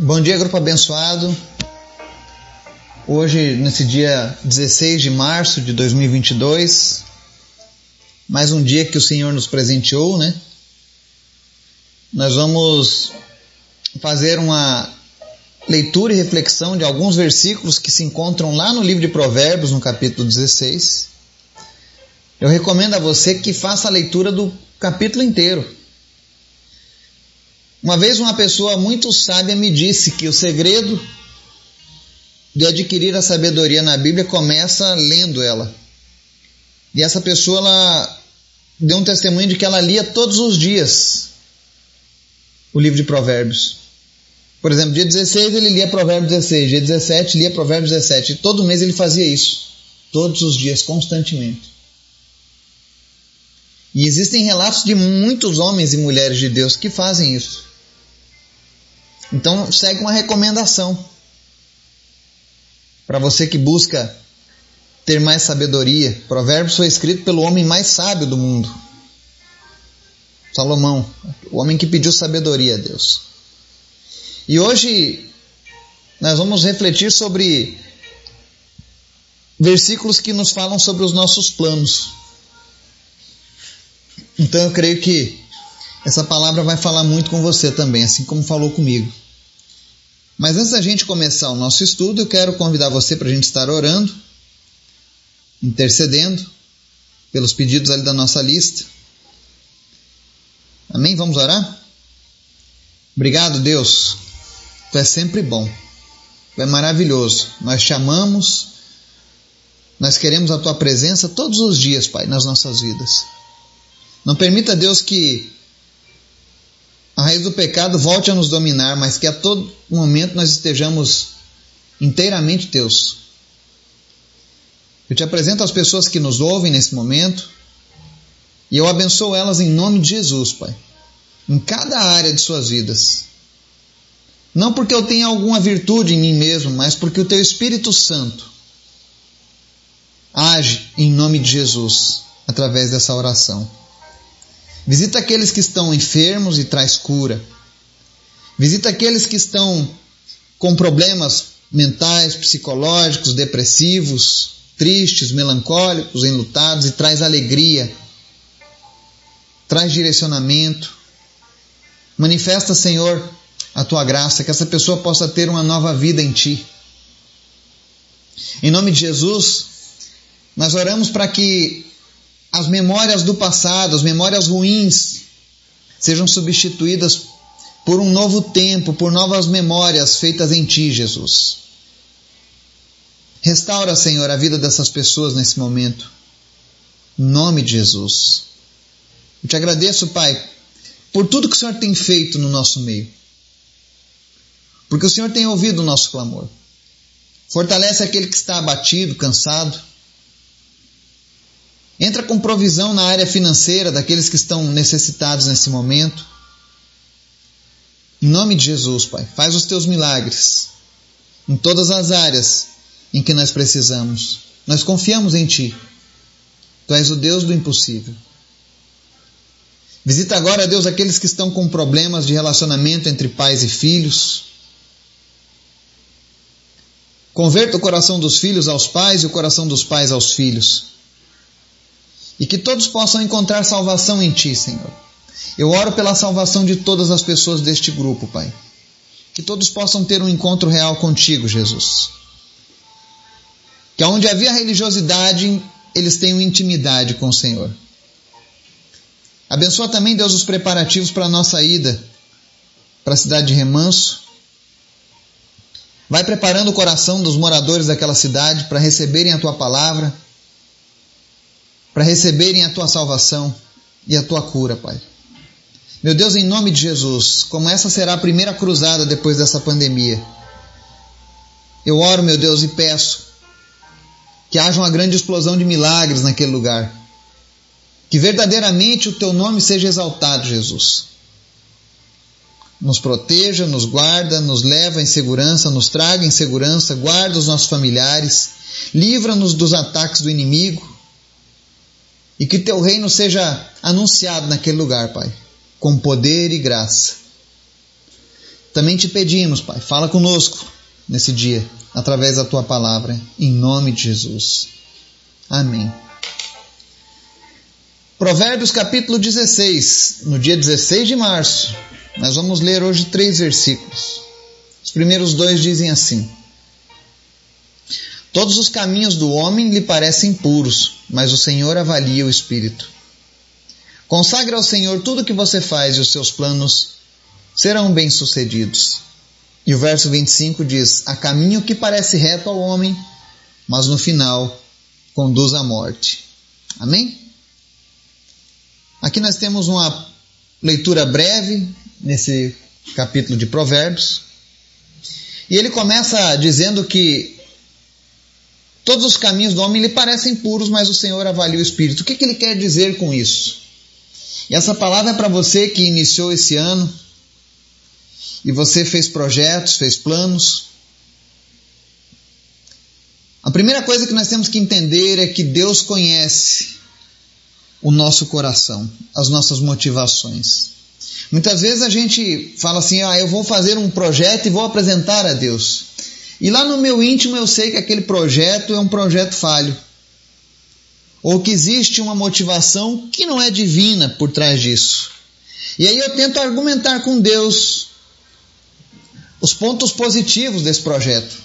Bom dia, grupo abençoado. Hoje, nesse dia 16 de março de 2022, mais um dia que o Senhor nos presenteou, né? Nós vamos fazer uma leitura e reflexão de alguns versículos que se encontram lá no livro de Provérbios, no capítulo 16. Eu recomendo a você que faça a leitura do capítulo inteiro uma vez uma pessoa muito sábia me disse que o segredo de adquirir a sabedoria na Bíblia começa lendo ela. E essa pessoa ela deu um testemunho de que ela lia todos os dias o livro de Provérbios. Por exemplo, dia 16 ele lia Provérbios 16, dia 17 lia Provérbios 17. E todo mês ele fazia isso. Todos os dias, constantemente. E existem relatos de muitos homens e mulheres de Deus que fazem isso. Então segue uma recomendação para você que busca ter mais sabedoria. Provérbios foi escrito pelo homem mais sábio do mundo, Salomão, o homem que pediu sabedoria a Deus. E hoje nós vamos refletir sobre versículos que nos falam sobre os nossos planos. Então eu creio que essa palavra vai falar muito com você também, assim como falou comigo. Mas antes da gente começar o nosso estudo, eu quero convidar você para a gente estar orando, intercedendo pelos pedidos ali da nossa lista. Amém? Vamos orar? Obrigado, Deus. Tu é sempre bom. Tu é maravilhoso. Nós te amamos. Nós queremos a tua presença todos os dias, Pai, nas nossas vidas. Não permita, Deus, que raiz do pecado volte a nos dominar, mas que a todo momento nós estejamos inteiramente teus. Eu te apresento as pessoas que nos ouvem nesse momento e eu abençoo elas em nome de Jesus, Pai, em cada área de suas vidas. Não porque eu tenha alguma virtude em mim mesmo, mas porque o Teu Espírito Santo age em nome de Jesus através dessa oração. Visita aqueles que estão enfermos e traz cura. Visita aqueles que estão com problemas mentais, psicológicos, depressivos, tristes, melancólicos, enlutados e traz alegria. Traz direcionamento. Manifesta, Senhor, a tua graça, que essa pessoa possa ter uma nova vida em ti. Em nome de Jesus, nós oramos para que as memórias do passado, as memórias ruins, sejam substituídas por um novo tempo, por novas memórias feitas em Ti, Jesus. Restaura, Senhor, a vida dessas pessoas nesse momento. Em nome de Jesus. Eu te agradeço, Pai, por tudo que o Senhor tem feito no nosso meio. Porque o Senhor tem ouvido o nosso clamor. Fortalece aquele que está abatido, cansado. Entra com provisão na área financeira daqueles que estão necessitados nesse momento. Em nome de Jesus, Pai, faz os teus milagres em todas as áreas em que nós precisamos. Nós confiamos em Ti. Tu és o Deus do impossível. Visita agora, Deus, aqueles que estão com problemas de relacionamento entre pais e filhos. Converta o coração dos filhos aos pais e o coração dos pais aos filhos e que todos possam encontrar salvação em Ti, Senhor. Eu oro pela salvação de todas as pessoas deste grupo, Pai. Que todos possam ter um encontro real contigo, Jesus. Que onde havia religiosidade, eles tenham intimidade com o Senhor. Abençoa também, Deus, os preparativos para a nossa ida para a cidade de Remanso. Vai preparando o coração dos moradores daquela cidade para receberem a tua palavra para receberem a tua salvação e a tua cura, Pai. Meu Deus, em nome de Jesus, como essa será a primeira cruzada depois dessa pandemia, eu oro, meu Deus, e peço que haja uma grande explosão de milagres naquele lugar. Que verdadeiramente o teu nome seja exaltado, Jesus. Nos proteja, nos guarda, nos leva em segurança, nos traga em segurança, guarda os nossos familiares, livra-nos dos ataques do inimigo e que teu reino seja anunciado naquele lugar, Pai, com poder e graça. Também te pedimos, Pai, fala conosco nesse dia, através da tua palavra, em nome de Jesus. Amém. Provérbios capítulo 16, no dia 16 de março, nós vamos ler hoje três versículos. Os primeiros dois dizem assim: Todos os caminhos do homem lhe parecem puros, mas o Senhor avalia o espírito. Consagre ao Senhor tudo o que você faz e os seus planos serão bem-sucedidos. E o verso 25 diz: Há caminho que parece reto ao homem, mas no final conduz à morte. Amém? Aqui nós temos uma leitura breve nesse capítulo de Provérbios. E ele começa dizendo que todos os caminhos do homem lhe parecem puros, mas o Senhor avalia o espírito. O que, que ele quer dizer com isso? E essa palavra é para você que iniciou esse ano e você fez projetos, fez planos. A primeira coisa que nós temos que entender é que Deus conhece o nosso coração, as nossas motivações. Muitas vezes a gente fala assim: ah, eu vou fazer um projeto e vou apresentar a Deus. E lá no meu íntimo eu sei que aquele projeto é um projeto falho. Ou que existe uma motivação que não é divina por trás disso. E aí eu tento argumentar com Deus os pontos positivos desse projeto.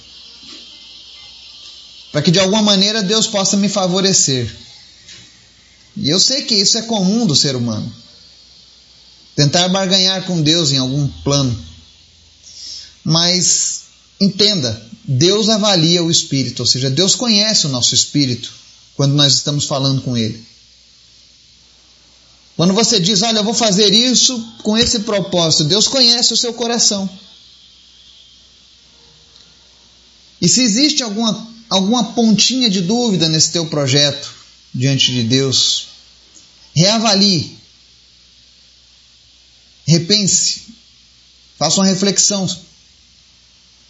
Para que de alguma maneira Deus possa me favorecer. E eu sei que isso é comum do ser humano. Tentar barganhar com Deus em algum plano. Mas entenda, Deus avalia o espírito, ou seja, Deus conhece o nosso espírito quando nós estamos falando com Ele. Quando você diz, olha, eu vou fazer isso com esse propósito, Deus conhece o seu coração. E se existe alguma, alguma pontinha de dúvida nesse teu projeto diante de Deus, reavalie, repense, faça uma reflexão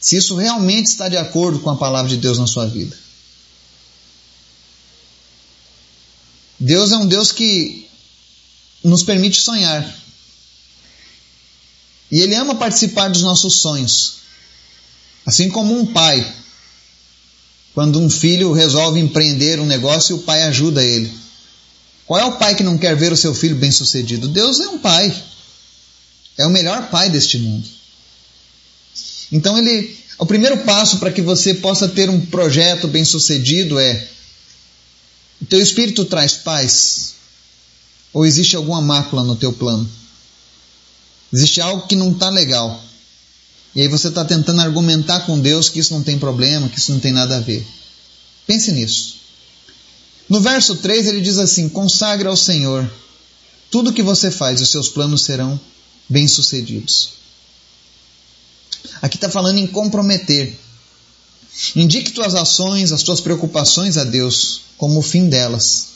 se isso realmente está de acordo com a palavra de Deus na sua vida. Deus é um Deus que nos permite sonhar. E Ele ama participar dos nossos sonhos. Assim como um pai, quando um filho resolve empreender um negócio, o pai ajuda ele. Qual é o pai que não quer ver o seu filho bem sucedido? Deus é um pai. É o melhor pai deste mundo. Então ele, o primeiro passo para que você possa ter um projeto bem sucedido é o teu espírito traz paz? Ou existe alguma mácula no teu plano? Existe algo que não está legal. E aí você está tentando argumentar com Deus que isso não tem problema, que isso não tem nada a ver. Pense nisso. No verso 3 ele diz assim: Consagra ao Senhor tudo o que você faz, os seus planos serão bem-sucedidos. Aqui está falando em comprometer. Indique tuas ações, as tuas preocupações a Deus como o fim delas.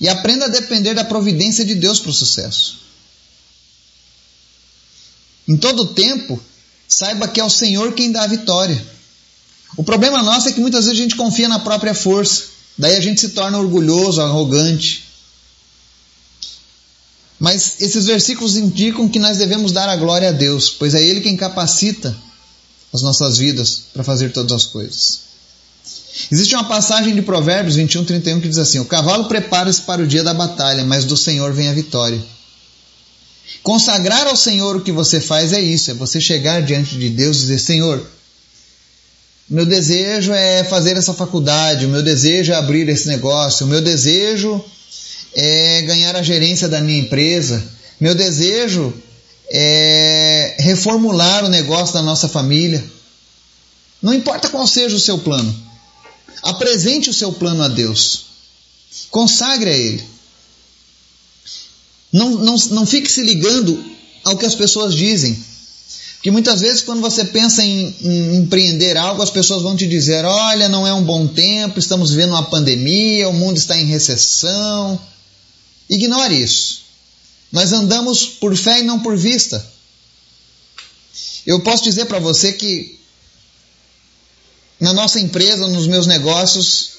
E aprenda a depender da providência de Deus para o sucesso. Em todo tempo, saiba que é o Senhor quem dá a vitória. O problema nosso é que muitas vezes a gente confia na própria força, daí a gente se torna orgulhoso, arrogante. Mas esses versículos indicam que nós devemos dar a glória a Deus, pois é Ele quem capacita as nossas vidas para fazer todas as coisas. Existe uma passagem de Provérbios 21, 31 que diz assim: O cavalo prepara-se para o dia da batalha, mas do Senhor vem a vitória. Consagrar ao Senhor o que você faz é isso: é você chegar diante de Deus e dizer: Senhor, meu desejo é fazer essa faculdade, o meu desejo é abrir esse negócio, o meu desejo é ganhar a gerência da minha empresa. Meu desejo é reformular o negócio da nossa família. Não importa qual seja o seu plano, apresente o seu plano a Deus, consagre a Ele. Não, não, não fique se ligando ao que as pessoas dizem. Porque muitas vezes, quando você pensa em, em, empreender algo, as pessoas vão te dizer: olha, não é um bom tempo, estamos vivendo uma pandemia, o mundo está em recessão, Ignore isso. Nós andamos por fé e não por vista. Eu posso dizer para você que na nossa empresa, nos meus negócios,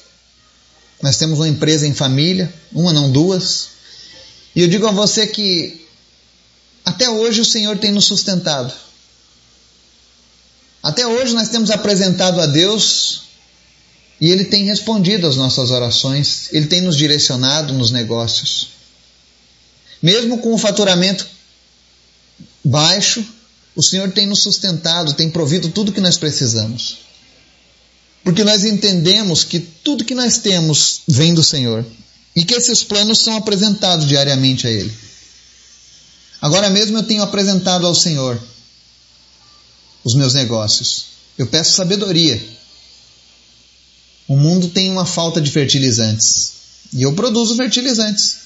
nós temos uma empresa em família, uma não duas. E eu digo a você que até hoje o Senhor tem nos sustentado. Até hoje nós temos apresentado a Deus e Ele tem respondido às nossas orações, Ele tem nos direcionado nos negócios. Mesmo com o faturamento baixo, o Senhor tem nos sustentado, tem provido tudo que nós precisamos. Porque nós entendemos que tudo que nós temos vem do Senhor e que esses planos são apresentados diariamente a Ele. Agora mesmo eu tenho apresentado ao Senhor os meus negócios. Eu peço sabedoria. O mundo tem uma falta de fertilizantes e eu produzo fertilizantes.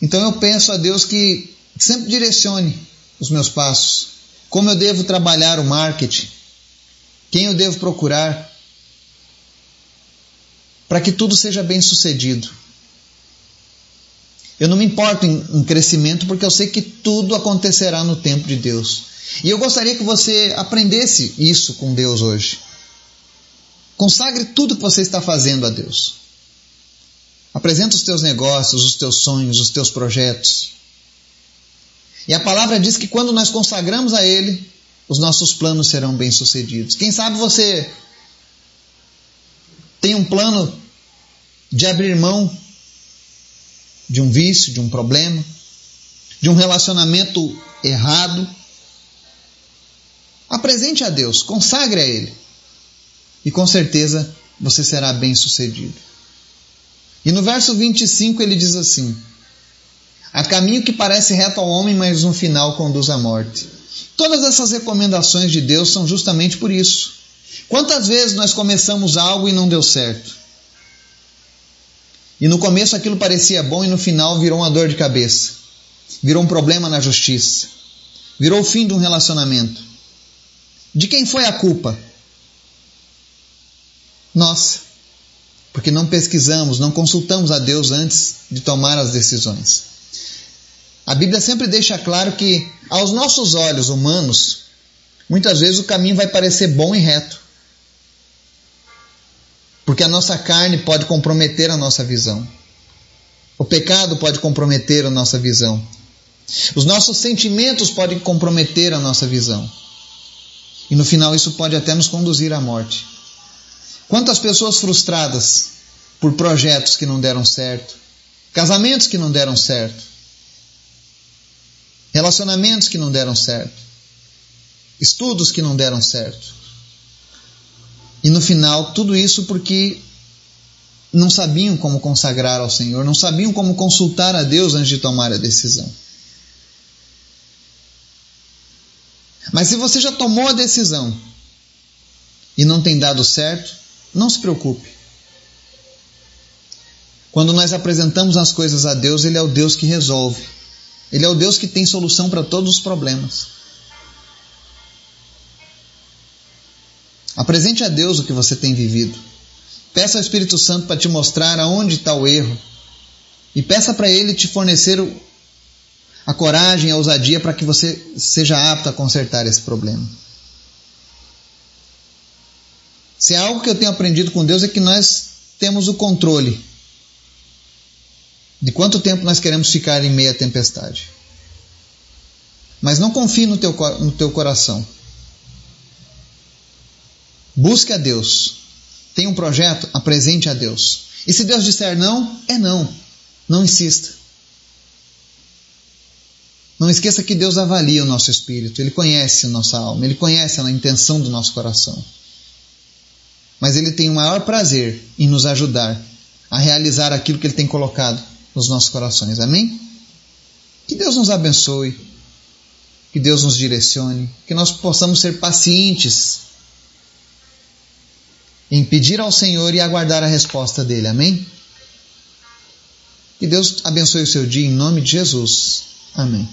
Então eu peço a Deus que sempre direcione os meus passos. Como eu devo trabalhar o marketing? Quem eu devo procurar? Para que tudo seja bem sucedido. Eu não me importo em, em crescimento porque eu sei que tudo acontecerá no tempo de Deus. E eu gostaria que você aprendesse isso com Deus hoje. Consagre tudo que você está fazendo a Deus. Apresenta os teus negócios, os teus sonhos, os teus projetos. E a palavra diz que quando nós consagramos a Ele, os nossos planos serão bem-sucedidos. Quem sabe você tem um plano de abrir mão de um vício, de um problema, de um relacionamento errado. Apresente a Deus, consagre a Ele. E com certeza você será bem-sucedido. E no verso 25 ele diz assim: Há caminho que parece reto ao homem, mas no final conduz à morte. Todas essas recomendações de Deus são justamente por isso. Quantas vezes nós começamos algo e não deu certo? E no começo aquilo parecia bom e no final virou uma dor de cabeça. Virou um problema na justiça. Virou o fim de um relacionamento. De quem foi a culpa? Nossa. Porque não pesquisamos, não consultamos a Deus antes de tomar as decisões. A Bíblia sempre deixa claro que, aos nossos olhos humanos, muitas vezes o caminho vai parecer bom e reto. Porque a nossa carne pode comprometer a nossa visão. O pecado pode comprometer a nossa visão. Os nossos sentimentos podem comprometer a nossa visão. E no final isso pode até nos conduzir à morte. Quantas pessoas frustradas por projetos que não deram certo, casamentos que não deram certo, relacionamentos que não deram certo, estudos que não deram certo. E no final, tudo isso porque não sabiam como consagrar ao Senhor, não sabiam como consultar a Deus antes de tomar a decisão. Mas se você já tomou a decisão e não tem dado certo, não se preocupe. Quando nós apresentamos as coisas a Deus, Ele é o Deus que resolve. Ele é o Deus que tem solução para todos os problemas. Apresente a Deus o que você tem vivido. Peça ao Espírito Santo para te mostrar aonde está o erro. E peça para Ele te fornecer a coragem, a ousadia para que você seja apto a consertar esse problema. Se é algo que eu tenho aprendido com Deus é que nós temos o controle de quanto tempo nós queremos ficar em meia tempestade. Mas não confie no teu, no teu coração. Busque a Deus. Tem um projeto? Apresente a Deus. E se Deus disser não, é não. Não insista. Não esqueça que Deus avalia o nosso espírito, Ele conhece a nossa alma, Ele conhece a intenção do nosso coração. Mas Ele tem o maior prazer em nos ajudar a realizar aquilo que Ele tem colocado nos nossos corações. Amém? Que Deus nos abençoe, que Deus nos direcione, que nós possamos ser pacientes em pedir ao Senhor e aguardar a resposta dele. Amém? Que Deus abençoe o seu dia em nome de Jesus. Amém.